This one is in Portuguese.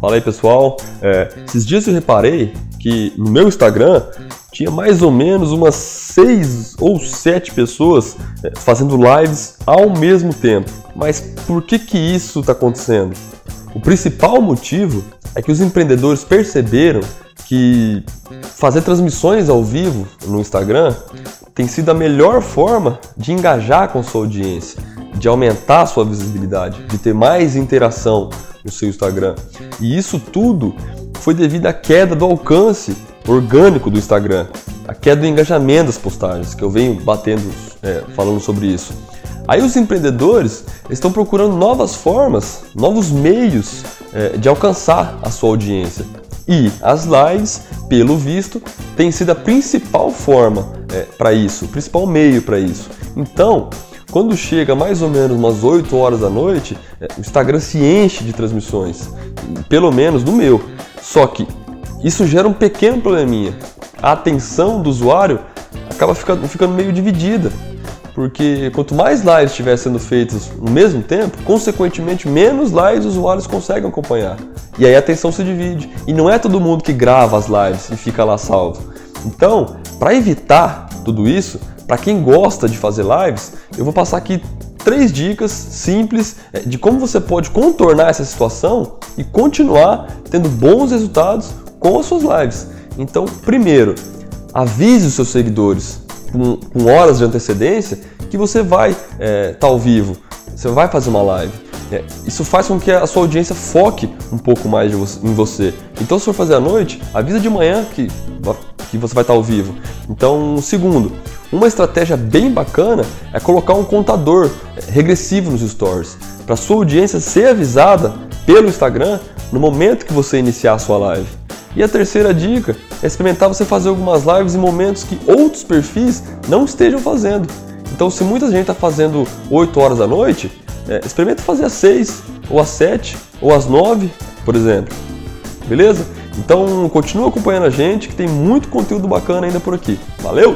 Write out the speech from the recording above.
Fala aí pessoal, é, esses dias eu reparei que no meu Instagram tinha mais ou menos umas seis ou sete pessoas é, fazendo lives ao mesmo tempo. Mas por que que isso está acontecendo? O principal motivo é que os empreendedores perceberam que fazer transmissões ao vivo no Instagram tem sido a melhor forma de engajar com sua audiência, de aumentar sua visibilidade, de ter mais interação no seu Instagram. E isso tudo foi devido à queda do alcance orgânico do Instagram, a queda do engajamento das postagens, que eu venho batendo, é, falando sobre isso. Aí os empreendedores estão procurando novas formas, novos meios é, de alcançar a sua audiência. E as lives, pelo visto, tem sido a principal forma é, para isso, o principal meio para isso. Então, quando chega mais ou menos umas 8 horas da noite, é, o Instagram se enche de transmissões, pelo menos no meu. Só que isso gera um pequeno probleminha. A atenção do usuário acaba ficando, ficando meio dividida. Porque quanto mais lives estiver sendo feitas no mesmo tempo, consequentemente menos lives os usuários conseguem acompanhar. E aí a atenção se divide. E não é todo mundo que grava as lives e fica lá salvo. Então, para evitar tudo isso, para quem gosta de fazer lives, eu vou passar aqui três dicas simples é, de como você pode contornar essa situação e continuar tendo bons resultados com as suas lives. Então, primeiro, avise os seus seguidores com, com horas de antecedência que você vai estar é, tá ao vivo, você vai fazer uma live. É, isso faz com que a sua audiência foque um pouco mais em você. Então, se for fazer à noite, avisa de manhã que, que você vai estar ao vivo. Então, segundo, uma estratégia bem bacana é colocar um contador regressivo nos stories, para sua audiência ser avisada pelo Instagram no momento que você iniciar a sua live. E a terceira dica é experimentar você fazer algumas lives em momentos que outros perfis não estejam fazendo. Então, se muita gente está fazendo 8 horas da noite, é, experimenta fazer às 6, ou às 7, ou às 9, por exemplo. Beleza? Então, continua acompanhando a gente que tem muito conteúdo bacana ainda por aqui. Valeu!